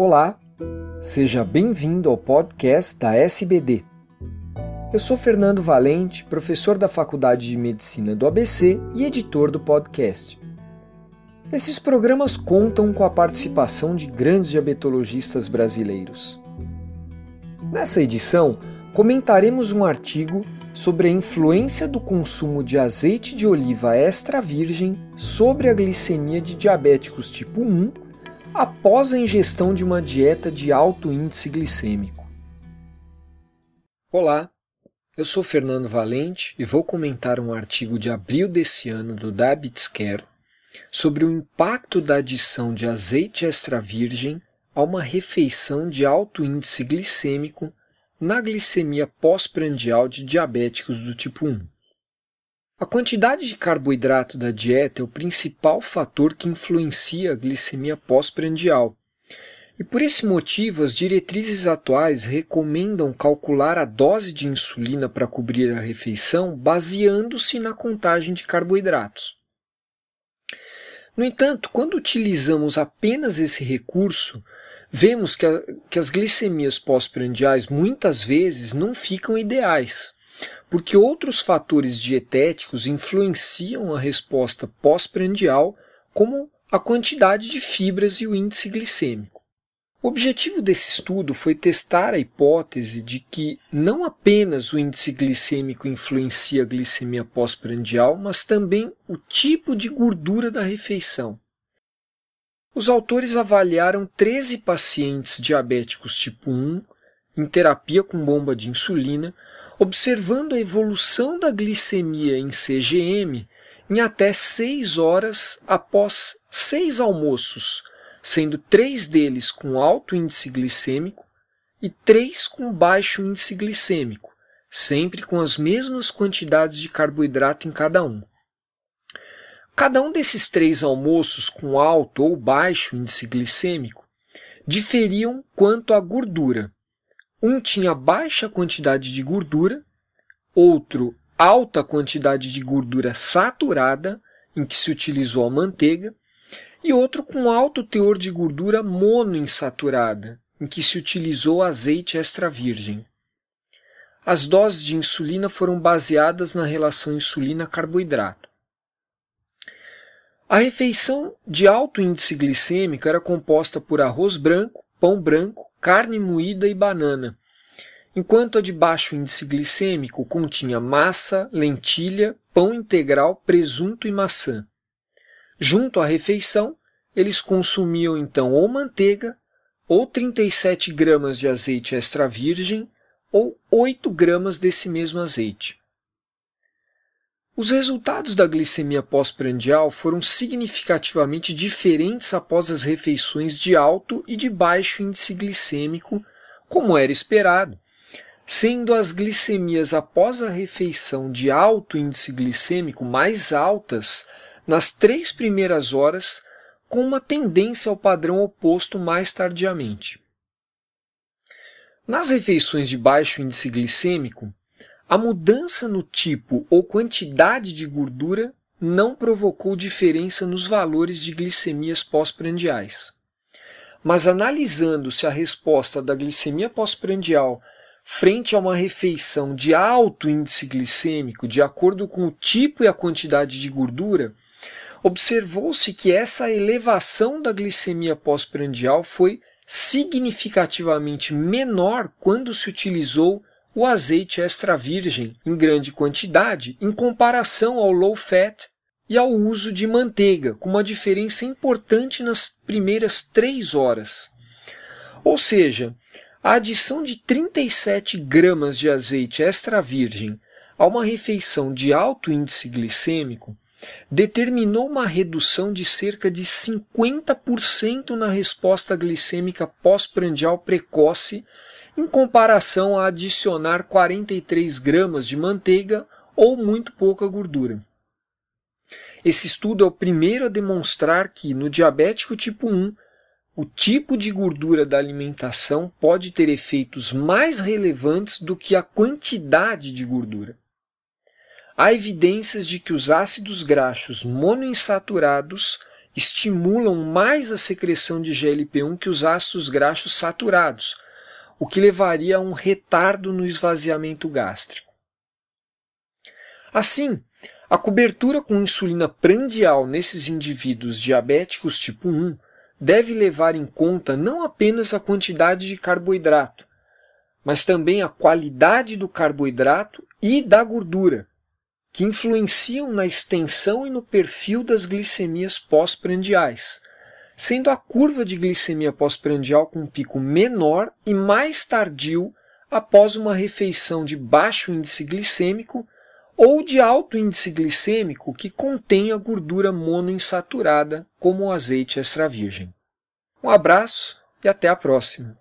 Olá, seja bem-vindo ao podcast da SBD. Eu sou Fernando Valente, professor da Faculdade de Medicina do ABC e editor do podcast. Esses programas contam com a participação de grandes diabetologistas brasileiros. Nessa edição, comentaremos um artigo sobre a influência do consumo de azeite de oliva extra virgem sobre a glicemia de diabéticos tipo 1 após a ingestão de uma dieta de alto índice glicêmico. Olá, eu sou Fernando Valente e vou comentar um artigo de abril desse ano do Diabetes Care sobre o impacto da adição de azeite extra virgem a uma refeição de alto índice glicêmico na glicemia pós-prandial de diabéticos do tipo 1. A quantidade de carboidrato da dieta é o principal fator que influencia a glicemia pós-prandial. E por esse motivo, as diretrizes atuais recomendam calcular a dose de insulina para cobrir a refeição baseando-se na contagem de carboidratos. No entanto, quando utilizamos apenas esse recurso, vemos que, a, que as glicemias pós-prandiais muitas vezes não ficam ideais, porque outros fatores dietéticos influenciam a resposta pós-prandial, como a quantidade de fibras e o índice glicêmico. O objetivo desse estudo foi testar a hipótese de que não apenas o índice glicêmico influencia a glicemia pós-prandial, mas também o tipo de gordura da refeição. Os autores avaliaram 13 pacientes diabéticos tipo 1 em terapia com bomba de insulina, observando a evolução da glicemia em CGM em até 6 horas após seis almoços, sendo três deles com alto índice glicêmico e três com baixo índice glicêmico, sempre com as mesmas quantidades de carboidrato em cada um. Cada um desses três almoços com alto ou baixo índice glicêmico diferiam quanto à gordura. Um tinha baixa quantidade de gordura, outro alta quantidade de gordura saturada, em que se utilizou a manteiga, e outro com alto teor de gordura monoinsaturada, em que se utilizou azeite extra virgem. As doses de insulina foram baseadas na relação insulina-carboidrato. A refeição de alto índice glicêmico era composta por arroz branco, pão branco, carne moída e banana, enquanto a de baixo índice glicêmico continha massa, lentilha, pão integral, presunto e maçã. Junto à refeição, eles consumiam então ou manteiga, ou 37 gramas de azeite extra virgem, ou 8 gramas desse mesmo azeite. Os resultados da glicemia pós-prandial foram significativamente diferentes após as refeições de alto e de baixo índice glicêmico, como era esperado, sendo as glicemias após a refeição de alto índice glicêmico mais altas nas três primeiras horas, com uma tendência ao padrão oposto mais tardiamente. Nas refeições de baixo índice glicêmico, a mudança no tipo ou quantidade de gordura não provocou diferença nos valores de glicemias pós-prandiais. Mas analisando-se a resposta da glicemia pós-prandial frente a uma refeição de alto índice glicêmico, de acordo com o tipo e a quantidade de gordura, observou-se que essa elevação da glicemia pós-prandial foi significativamente menor quando se utilizou o azeite extra virgem em grande quantidade em comparação ao low fat e ao uso de manteiga, com uma diferença importante nas primeiras três horas. Ou seja, a adição de 37 gramas de azeite extra virgem a uma refeição de alto índice glicêmico determinou uma redução de cerca de 50% na resposta glicêmica pós-prandial precoce em comparação a adicionar 43 gramas de manteiga ou muito pouca gordura. Esse estudo é o primeiro a demonstrar que, no diabético tipo 1, o tipo de gordura da alimentação pode ter efeitos mais relevantes do que a quantidade de gordura. Há evidências de que os ácidos graxos monoinsaturados estimulam mais a secreção de GLP-1 que os ácidos graxos saturados, o que levaria a um retardo no esvaziamento gástrico. Assim, a cobertura com insulina prandial nesses indivíduos diabéticos tipo 1 deve levar em conta não apenas a quantidade de carboidrato, mas também a qualidade do carboidrato e da gordura, que influenciam na extensão e no perfil das glicemias pós-prandiais, sendo a curva de glicemia pós-prandial com pico menor e mais tardio após uma refeição de baixo índice glicêmico ou de alto índice glicêmico que contenha gordura monoinsaturada, como o azeite extra virgem. Um abraço e até a próxima!